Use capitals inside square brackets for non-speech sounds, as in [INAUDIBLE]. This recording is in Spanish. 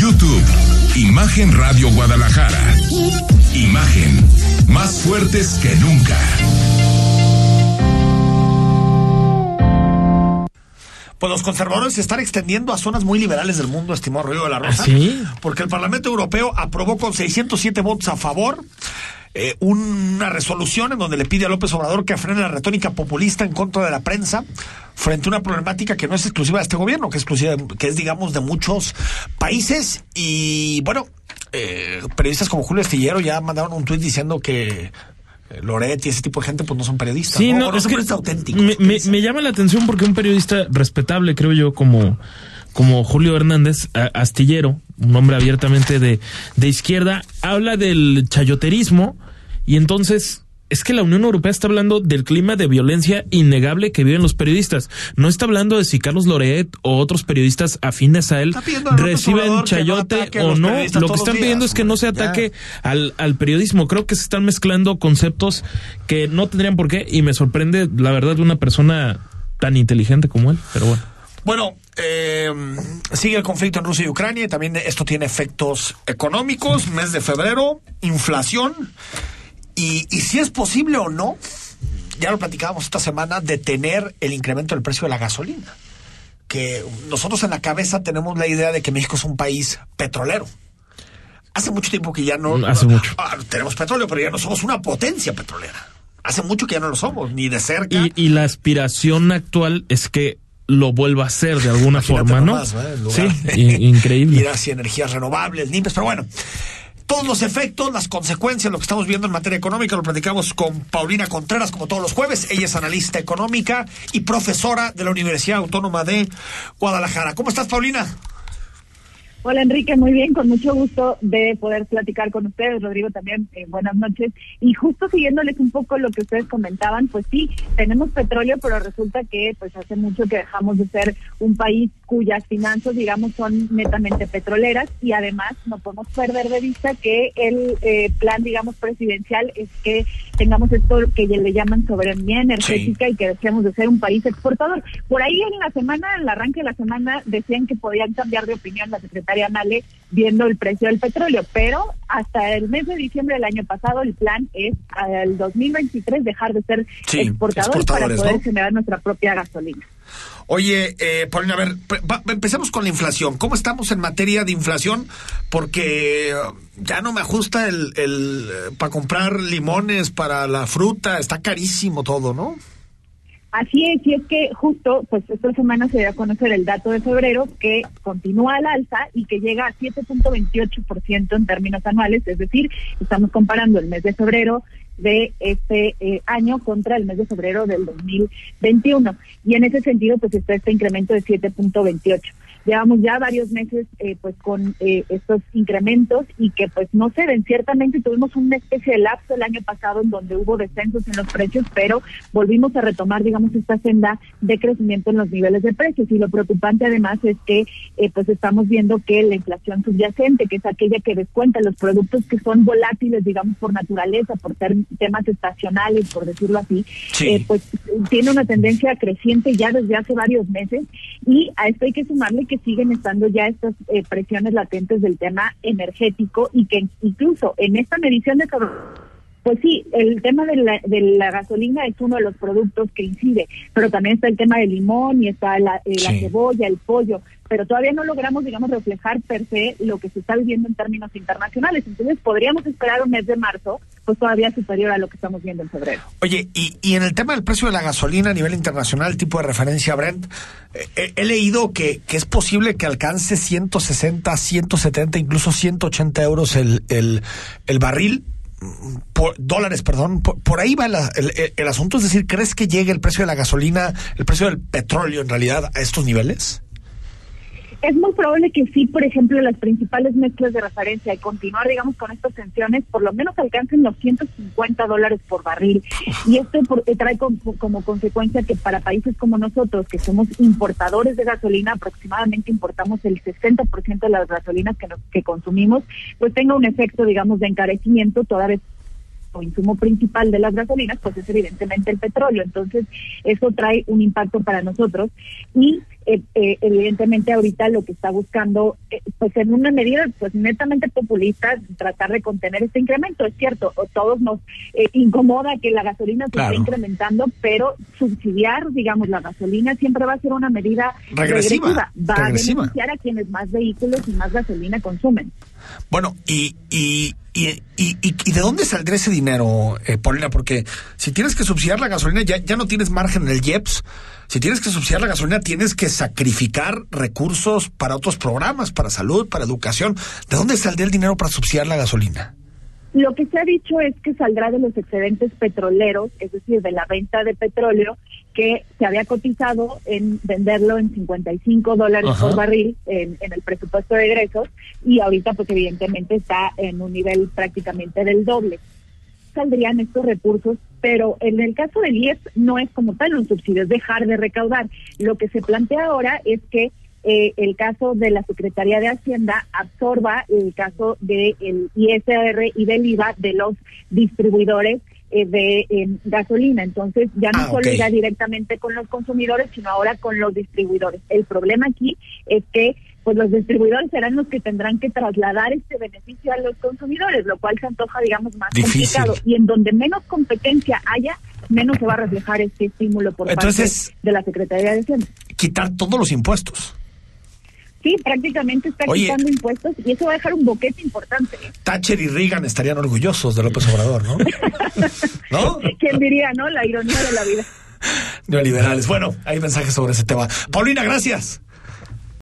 YouTube, Imagen Radio Guadalajara. Imagen, más fuertes que nunca. Pues los conservadores se están extendiendo a zonas muy liberales del mundo, estimado Río de la Rosa. ¿Ah, sí? Porque el Parlamento Europeo aprobó con 607 votos a favor eh, una resolución en donde le pide a López Obrador que frene la retórica populista en contra de la prensa frente a una problemática que no es exclusiva de este gobierno, que es exclusiva, que es digamos de muchos países y bueno, eh, periodistas como Julio Estillero ya mandaron un tuit diciendo que eh, Loret y ese tipo de gente pues no son periodistas. Sí, no, O es son que periodistas auténticos. me, ¿Qué me- llama la atención porque un periodista respetable, creo yo, como, como Julio Hernández a- Astillero, un hombre abiertamente de, de izquierda, habla del chayoterismo y entonces es que la Unión Europea está hablando del clima de violencia innegable que viven los periodistas. No está hablando de si Carlos Loret o otros periodistas afines a él reciben no chayote o no. Lo que están pidiendo días, es que no se ya. ataque al, al periodismo. Creo que se están mezclando conceptos que no tendrían por qué y me sorprende la verdad de una persona tan inteligente como él, pero bueno. Bueno, eh, sigue el conflicto en Rusia y Ucrania y también esto tiene efectos económicos, mes de febrero, inflación y, y si es posible o no, ya lo platicábamos esta semana, detener el incremento del precio de la gasolina. Que nosotros en la cabeza tenemos la idea de que México es un país petrolero. Hace mucho tiempo que ya no... Hace mucho. Ah, tenemos petróleo, pero ya no somos una potencia petrolera. Hace mucho que ya no lo somos, ni de cerca. Y, y la aspiración actual es que lo vuelva a hacer de alguna [LAUGHS] Imagínate forma, ¿no? ¿eh? En Sí, increíble. [LAUGHS] Ir hacia energías renovables, limpias, pero bueno. Todos los efectos, las consecuencias, lo que estamos viendo en materia económica, lo platicamos con Paulina Contreras, como todos los jueves. Ella es analista económica y profesora de la Universidad Autónoma de Guadalajara. ¿Cómo estás, Paulina? Hola Enrique, muy bien, con mucho gusto de poder platicar con ustedes. Rodrigo también, eh, buenas noches. Y justo siguiéndoles un poco lo que ustedes comentaban, pues sí, tenemos petróleo, pero resulta que pues hace mucho que dejamos de ser un país cuyas finanzas, digamos, son netamente petroleras y además no podemos perder de vista que el eh, plan, digamos, presidencial es que tengamos esto que le llaman soberanía energética y que deseamos de ser un país exportador. Por ahí en la semana, en el arranque de la semana, decían que podían cambiar de opinión la secretaria Nale viendo el precio del petróleo, pero hasta el mes de diciembre del año pasado el plan es al 2023 dejar de ser Sí, exportador para exportadores, poder ¿no? generar nuestra propia gasolina. Oye, eh, Paulina, a ver, empecemos con la inflación. ¿Cómo estamos en materia de inflación? Porque eh, ya no me ajusta el, el para comprar limones, para la fruta, está carísimo todo, ¿no? Así es, y es que justo, pues esta semana se dio a conocer el dato de febrero que continúa al alza y que llega a 7.28% en términos anuales, es decir, estamos comparando el mes de febrero de este eh, año contra el mes de febrero del 2021. Y en ese sentido, pues está este incremento de 7.28. Llevamos ya varios meses eh, pues con eh, estos incrementos y que pues no se ven. Ciertamente tuvimos una especie de lapso el año pasado en donde hubo descensos en los precios, pero volvimos a retomar, digamos, esta senda de crecimiento en los niveles de precios. Y lo preocupante además es que eh, pues estamos viendo que la inflación subyacente, que es aquella que descuenta los productos que son volátiles, digamos, por naturaleza, por ter- temas estacionales, por decirlo así, Sí. eh, pues tiene una tendencia creciente ya desde hace varios meses y a esto hay que sumarle que siguen estando ya estas eh, presiones latentes del tema energético y que incluso en esta medición de pues sí, el tema de la, de la gasolina es uno de los productos que incide, pero también está el tema del limón y está la, eh, la Sí. cebolla, el pollo, pero todavía no logramos, digamos, reflejar per se lo que se está viviendo en términos internacionales. Entonces podríamos esperar un mes de marzo, pues todavía superior a lo que estamos viendo en febrero. Oye, y, y en el tema del precio de la gasolina a nivel internacional, tipo de referencia Brent, eh, eh, he leído que, que es posible que alcance 160, 170, incluso 180 euros el, el, el barril. Por, dólares, perdón, por, por ahí va el- el asunto. Es decir, ¿crees que llegue el precio de la gasolina, el precio del petróleo en realidad a estos niveles? Es muy probable que sí, por ejemplo, las principales mezclas de referencia y continuar, digamos, con estas tensiones, por lo menos alcancen los 150 dólares por barril. Y esto por- eh, trae como, como consecuencia que para países como nosotros, que somos importadores de gasolina, aproximadamente importamos el 60% de las gasolinas que, nos- que consumimos, pues tenga un efecto, digamos, de encarecimiento toda vez o insumo principal de las gasolinas, pues es evidentemente el petróleo. Entonces, eso trae un impacto para nosotros y eh, eh, evidentemente ahorita lo que está buscando, eh, pues en una medida pues netamente populista, tratar de contener este incremento. Es cierto, o todos nos incomoda que la gasolina se esté incrementando, pero subsidiar, digamos, la gasolina siempre va a ser una medida regresiva. Va a beneficiar a quienes más vehículos y más gasolina consumen. Bueno, y, y, y, y, de dónde saldrá ese dinero, eh, Paulina? Porque si tienes que subsidiar la gasolina, ya, ya no tienes margen en el IEPS. Si tienes que subsidiar la gasolina, tienes que sacrificar recursos para otros programas, para salud, para educación. ¿De dónde saldrá el dinero para subsidiar la gasolina? Lo que se ha dicho es que saldrá de los excedentes petroleros, es decir, de la venta de petróleo, que se había cotizado en venderlo en 55 dólares por barril en, el presupuesto de egresos y ahorita pues evidentemente está en un nivel prácticamente del doble. Saldrían estos recursos, pero en el caso del IES no es como tal un subsidio, es dejar de recaudar. Lo que se plantea ahora es que eh, el caso de la Secretaría de Hacienda absorba el caso del ISR y del IVA de los distribuidores eh, de gasolina. Entonces ya no ah, solo irá directamente con los consumidores, sino ahora con los distribuidores. El problema aquí es que pues los distribuidores serán los que tendrán que trasladar este beneficio a los consumidores, lo cual se antoja, digamos, más complicado. Y en donde menos competencia haya, menos se va a reflejar este estímulo por parte de la Secretaría de Hacienda. Quitar todos los impuestos. Sí, prácticamente está quitando impuestos y eso va a dejar un boquete importante. Thatcher y Reagan estarían orgullosos de López Obrador, ¿no? [LAUGHS] ¿No? ¿Quién diría, no? La ironía de la vida. Neoliberales. Bueno, hay mensajes sobre ese tema. Paulina, gracias.